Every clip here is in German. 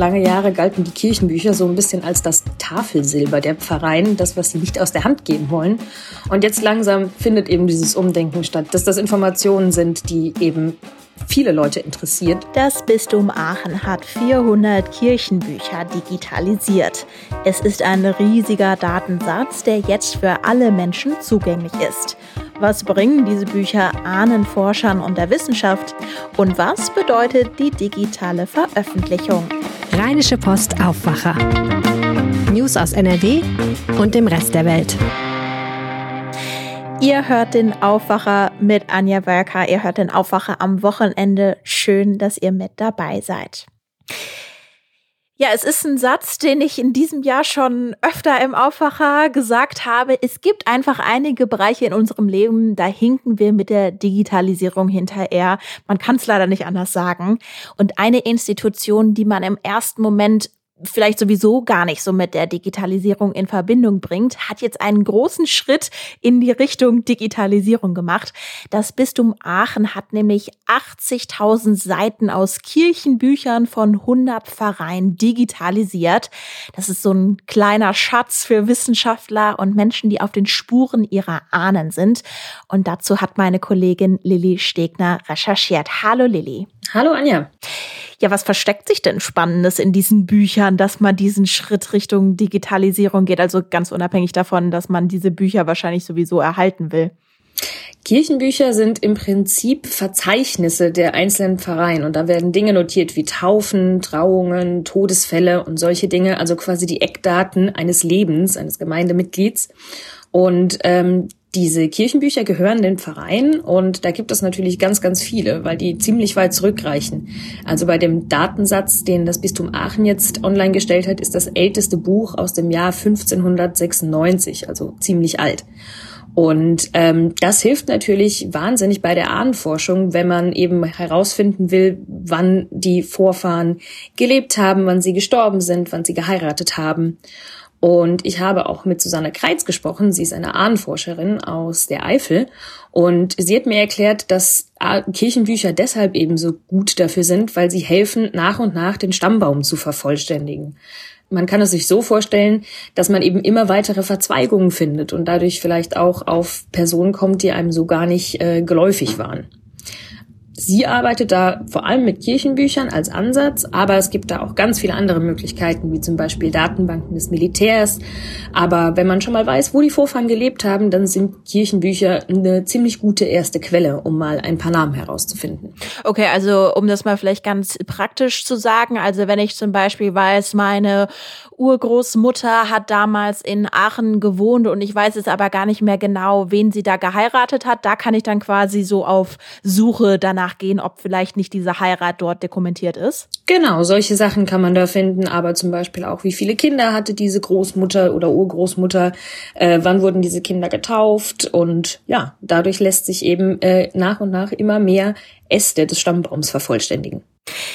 lange Jahre galten die Kirchenbücher so ein bisschen als das Tafelsilber der Pfarreien, das, was sie nicht aus der Hand geben wollen. Und jetzt langsam findet eben dieses Umdenken statt, dass das Informationen sind, die eben viele Leute interessiert. Das Bistum Aachen hat 400 Kirchenbücher digitalisiert. Es ist ein riesiger Datensatz, der jetzt für alle Menschen zugänglich ist. Was bringen diese Bücher Ahnenforschern und der Wissenschaft? Und was bedeutet die digitale Veröffentlichung? Rheinische Post Aufwacher. News aus NRW und dem Rest der Welt. Ihr hört den Aufwacher mit Anja Werker. Ihr hört den Aufwacher am Wochenende. Schön, dass ihr mit dabei seid. Ja, es ist ein Satz, den ich in diesem Jahr schon öfter im Aufwacher gesagt habe. Es gibt einfach einige Bereiche in unserem Leben, da hinken wir mit der Digitalisierung hinterher. Man kann es leider nicht anders sagen. Und eine Institution, die man im ersten Moment vielleicht sowieso gar nicht so mit der Digitalisierung in Verbindung bringt, hat jetzt einen großen Schritt in die Richtung Digitalisierung gemacht. Das Bistum Aachen hat nämlich 80.000 Seiten aus Kirchenbüchern von 100 Pfarreien digitalisiert. Das ist so ein kleiner Schatz für Wissenschaftler und Menschen, die auf den Spuren ihrer Ahnen sind. Und dazu hat meine Kollegin Lilly Stegner recherchiert. Hallo Lilly. Hallo Anja. Ja, was versteckt sich denn Spannendes in diesen Büchern, dass man diesen Schritt Richtung Digitalisierung geht? Also ganz unabhängig davon, dass man diese Bücher wahrscheinlich sowieso erhalten will. Kirchenbücher sind im Prinzip Verzeichnisse der einzelnen Pfarreien und da werden Dinge notiert wie Taufen, Trauungen, Todesfälle und solche Dinge, also quasi die Eckdaten eines Lebens, eines Gemeindemitglieds. Und ähm, diese Kirchenbücher gehören den Verein und da gibt es natürlich ganz, ganz viele, weil die ziemlich weit zurückreichen. Also bei dem Datensatz, den das Bistum Aachen jetzt online gestellt hat, ist das älteste Buch aus dem Jahr 1596, also ziemlich alt. Und ähm, das hilft natürlich wahnsinnig bei der Ahnenforschung, wenn man eben herausfinden will, wann die Vorfahren gelebt haben, wann sie gestorben sind, wann sie geheiratet haben. Und ich habe auch mit Susanne Kreitz gesprochen. Sie ist eine Ahnenforscherin aus der Eifel. Und sie hat mir erklärt, dass Kirchenbücher deshalb eben so gut dafür sind, weil sie helfen, nach und nach den Stammbaum zu vervollständigen. Man kann es sich so vorstellen, dass man eben immer weitere Verzweigungen findet und dadurch vielleicht auch auf Personen kommt, die einem so gar nicht äh, geläufig waren. Sie arbeitet da vor allem mit Kirchenbüchern als Ansatz, aber es gibt da auch ganz viele andere Möglichkeiten, wie zum Beispiel Datenbanken des Militärs. Aber wenn man schon mal weiß, wo die Vorfahren gelebt haben, dann sind Kirchenbücher eine ziemlich gute erste Quelle, um mal ein paar Namen herauszufinden. Okay, also um das mal vielleicht ganz praktisch zu sagen, also wenn ich zum Beispiel weiß, meine Urgroßmutter hat damals in Aachen gewohnt und ich weiß jetzt aber gar nicht mehr genau, wen sie da geheiratet hat, da kann ich dann quasi so auf Suche danach nachgehen, ob vielleicht nicht diese Heirat dort dokumentiert ist? Genau, solche Sachen kann man da finden, aber zum Beispiel auch, wie viele Kinder hatte diese Großmutter oder Urgroßmutter, äh, wann wurden diese Kinder getauft und ja, dadurch lässt sich eben äh, nach und nach immer mehr Äste des Stammbaums vervollständigen.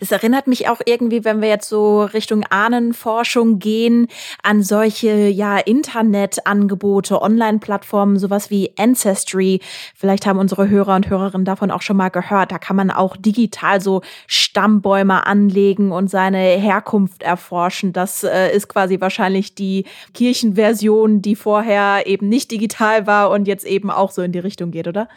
Es erinnert mich auch irgendwie, wenn wir jetzt so Richtung Ahnenforschung gehen, an solche ja Internetangebote, Online-Plattformen, sowas wie Ancestry. Vielleicht haben unsere Hörer und Hörerinnen davon auch schon mal gehört. Da kann man auch digital so Stammbäume anlegen und seine Herkunft erforschen. Das äh, ist quasi wahrscheinlich die Kirchenversion, die vorher eben nicht digital war und jetzt eben auch so in die Richtung geht, oder?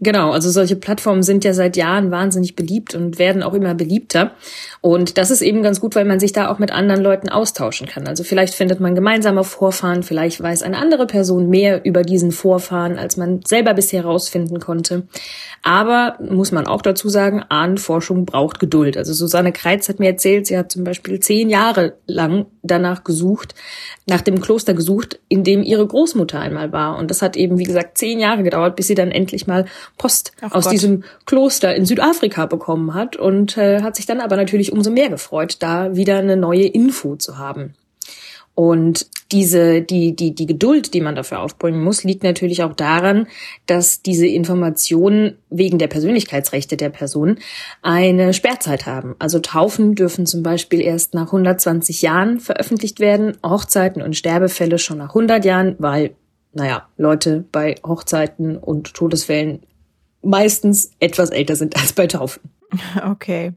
Genau, also solche Plattformen sind ja seit Jahren wahnsinnig beliebt und werden auch immer beliebter beliebter. Und das ist eben ganz gut, weil man sich da auch mit anderen Leuten austauschen kann. Also vielleicht findet man gemeinsame Vorfahren, vielleicht weiß eine andere Person mehr über diesen Vorfahren, als man selber bisher herausfinden konnte. Aber muss man auch dazu sagen, Ahnenforschung braucht Geduld. Also Susanne Kreitz hat mir erzählt, sie hat zum Beispiel zehn Jahre lang danach gesucht, nach dem Kloster gesucht, in dem ihre Großmutter einmal war. Und das hat eben, wie gesagt, zehn Jahre gedauert, bis sie dann endlich mal Post Ach aus Gott. diesem Kloster in Südafrika bekommen hat und äh, hat sich dann aber natürlich umso mehr gefreut, da wieder eine neue Info zu haben. Und diese, die, die, die Geduld, die man dafür aufbringen muss, liegt natürlich auch daran, dass diese Informationen wegen der Persönlichkeitsrechte der Person eine Sperrzeit haben. Also Taufen dürfen zum Beispiel erst nach 120 Jahren veröffentlicht werden, Hochzeiten und Sterbefälle schon nach 100 Jahren, weil, naja, Leute bei Hochzeiten und Todesfällen meistens etwas älter sind als bei Taufen. Okay.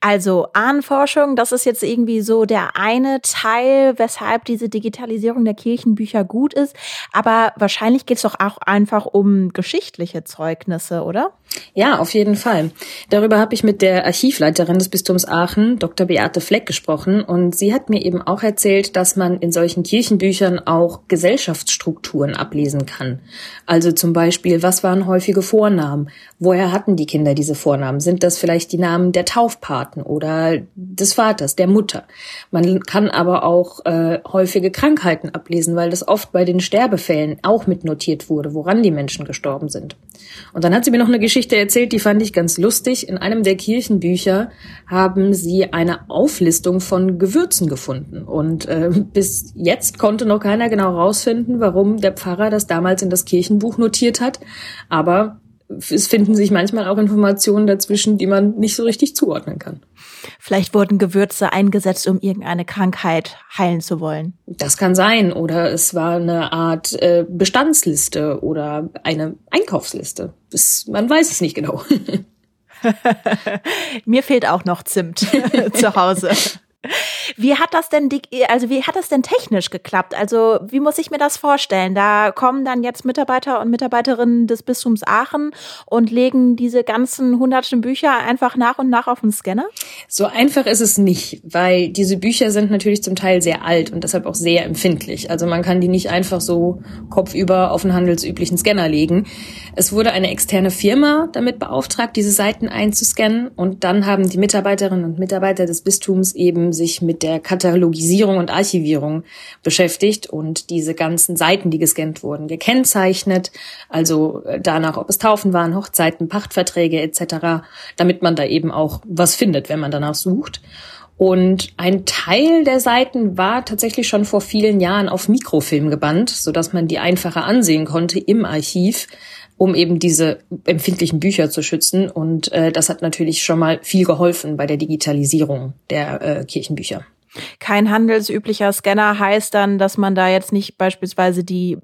Also Ahnenforschung, das ist jetzt irgendwie so der eine Teil, weshalb diese Digitalisierung der Kirchenbücher gut ist. Aber wahrscheinlich geht es doch auch einfach um geschichtliche Zeugnisse, oder? Ja, auf jeden Fall. Darüber habe ich mit der Archivleiterin des Bistums Aachen, Dr. Beate Fleck, gesprochen. Und sie hat mir eben auch erzählt, dass man in solchen Kirchenbüchern auch Gesellschaftsstrukturen ablesen kann. Also zum Beispiel, was waren häufige Vornamen? Woher hatten die Kinder diese Vornamen? Sind das vielleicht die Namen der Taufpaten oder des Vaters, der Mutter? Man kann aber auch äh, häufige Krankheiten ablesen, weil das oft bei den Sterbefällen auch mitnotiert wurde, woran die Menschen gestorben sind. Und dann hat sie mir noch eine Geschichte erzählt, die fand ich ganz lustig. In einem der Kirchenbücher haben sie eine Auflistung von Gewürzen gefunden. Und äh, bis jetzt konnte noch keiner genau rausfinden, warum der Pfarrer das damals in das Kirchenbuch notiert hat. Aber es finden sich manchmal auch Informationen dazwischen, die man nicht so richtig zuordnen kann. Vielleicht wurden Gewürze eingesetzt, um irgendeine Krankheit heilen zu wollen. Das kann sein. Oder es war eine Art äh, Bestandsliste oder eine Einkaufsliste. Das, man weiß es nicht genau. Mir fehlt auch noch Zimt zu Hause. Wie hat das denn, also wie hat das denn technisch geklappt? Also wie muss ich mir das vorstellen? Da kommen dann jetzt Mitarbeiter und Mitarbeiterinnen des Bistums Aachen und legen diese ganzen hunderten Bücher einfach nach und nach auf den Scanner? So einfach ist es nicht, weil diese Bücher sind natürlich zum Teil sehr alt und deshalb auch sehr empfindlich. Also man kann die nicht einfach so kopfüber auf einen handelsüblichen Scanner legen. Es wurde eine externe Firma damit beauftragt, diese Seiten einzuscannen und dann haben die Mitarbeiterinnen und Mitarbeiter des Bistums eben sich mit der Katalogisierung und Archivierung beschäftigt und diese ganzen Seiten, die gescannt wurden, gekennzeichnet, also äh, danach, ob es Taufen waren, Hochzeiten, Pachtverträge etc., damit man da eben auch was findet, wenn man danach sucht. Und ein Teil der Seiten war tatsächlich schon vor vielen Jahren auf Mikrofilm gebannt, so dass man die einfacher ansehen konnte im Archiv um eben diese empfindlichen Bücher zu schützen. Und äh, das hat natürlich schon mal viel geholfen bei der Digitalisierung der äh, Kirchenbücher. Kein handelsüblicher Scanner heißt dann, dass man da jetzt nicht beispielsweise die,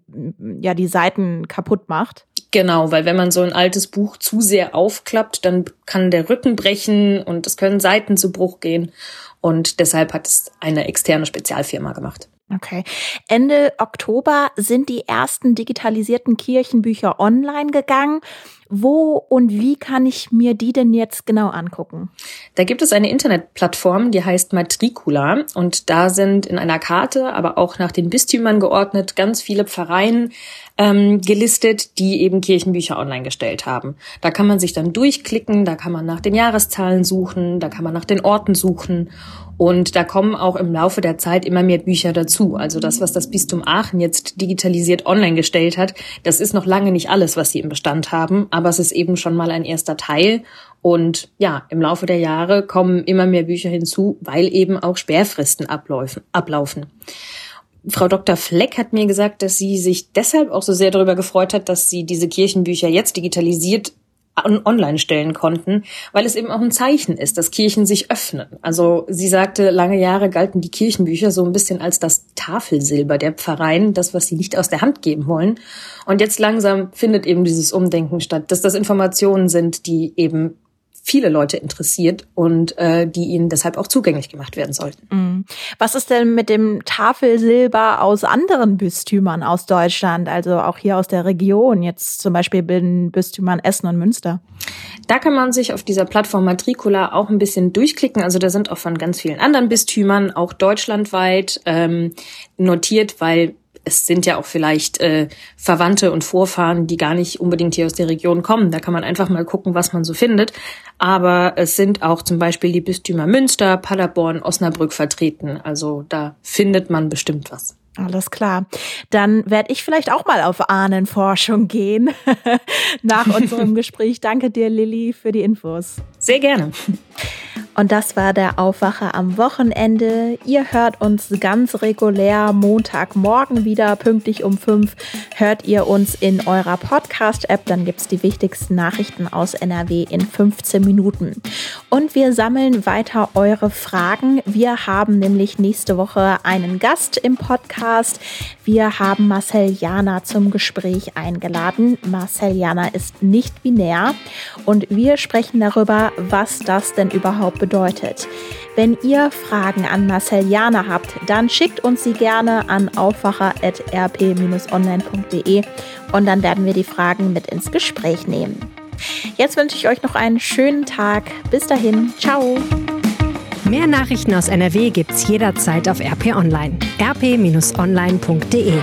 ja, die Seiten kaputt macht. Genau, weil wenn man so ein altes Buch zu sehr aufklappt, dann kann der Rücken brechen und es können Seiten zu Bruch gehen. Und deshalb hat es eine externe Spezialfirma gemacht. Okay. Ende Oktober sind die ersten digitalisierten Kirchenbücher online gegangen. Wo und wie kann ich mir die denn jetzt genau angucken? Da gibt es eine Internetplattform, die heißt Matricula und da sind in einer Karte, aber auch nach den Bistümern geordnet, ganz viele Pfarreien ähm, gelistet, die eben Kirchenbücher online gestellt haben. Da kann man sich dann durchklicken, da kann man nach den Jahreszahlen suchen, da kann man nach den Orten suchen und da kommen auch im Laufe der Zeit immer mehr Bücher dazu. Also das, was das Bistum Aachen jetzt digitalisiert online gestellt hat, das ist noch lange nicht alles, was sie im Bestand haben, aber es ist eben schon mal ein erster Teil. Und ja, im Laufe der Jahre kommen immer mehr Bücher hinzu, weil eben auch Sperrfristen ablaufen. Frau Dr. Fleck hat mir gesagt, dass sie sich deshalb auch so sehr darüber gefreut hat, dass sie diese Kirchenbücher jetzt digitalisiert online stellen konnten, weil es eben auch ein Zeichen ist, dass Kirchen sich öffnen. Also sie sagte, lange Jahre galten die Kirchenbücher so ein bisschen als das Tafelsilber der Pfarreien, das, was sie nicht aus der Hand geben wollen. Und jetzt langsam findet eben dieses Umdenken statt, dass das Informationen sind, die eben viele Leute interessiert und äh, die ihnen deshalb auch zugänglich gemacht werden sollten. Mhm. Was ist denn mit dem Tafelsilber aus anderen Bistümern aus Deutschland, also auch hier aus der Region, jetzt zum Beispiel bin Bistümern Essen und Münster? Da kann man sich auf dieser Plattform Matricula auch ein bisschen durchklicken. Also da sind auch von ganz vielen anderen Bistümern, auch deutschlandweit, ähm, notiert, weil es sind ja auch vielleicht äh, Verwandte und Vorfahren, die gar nicht unbedingt hier aus der Region kommen. Da kann man einfach mal gucken, was man so findet. Aber es sind auch zum Beispiel die Bistümer Münster, Paderborn, Osnabrück vertreten. Also da findet man bestimmt was. Alles klar. Dann werde ich vielleicht auch mal auf Ahnenforschung gehen nach unserem Gespräch. Danke dir, Lilly, für die Infos. Sehr gerne. Und das war der Aufwacher am Wochenende. Ihr hört uns ganz regulär Montagmorgen wieder, pünktlich um fünf. Hört ihr uns in eurer Podcast-App, dann gibt's die wichtigsten Nachrichten aus NRW in 15 Minuten. Und wir sammeln weiter eure Fragen. Wir haben nämlich nächste Woche einen Gast im Podcast. Wir haben Marcel Jana zum Gespräch eingeladen. Marcel Jana ist nicht binär und wir sprechen darüber, was das denn überhaupt bedeutet. Wenn ihr Fragen an Marcel Jana habt, dann schickt uns sie gerne an aufwacher.rp-online.de und dann werden wir die Fragen mit ins Gespräch nehmen. Jetzt wünsche ich euch noch einen schönen Tag. Bis dahin, ciao. Mehr Nachrichten aus NRW gibt's jederzeit auf RP Online. rp-online.de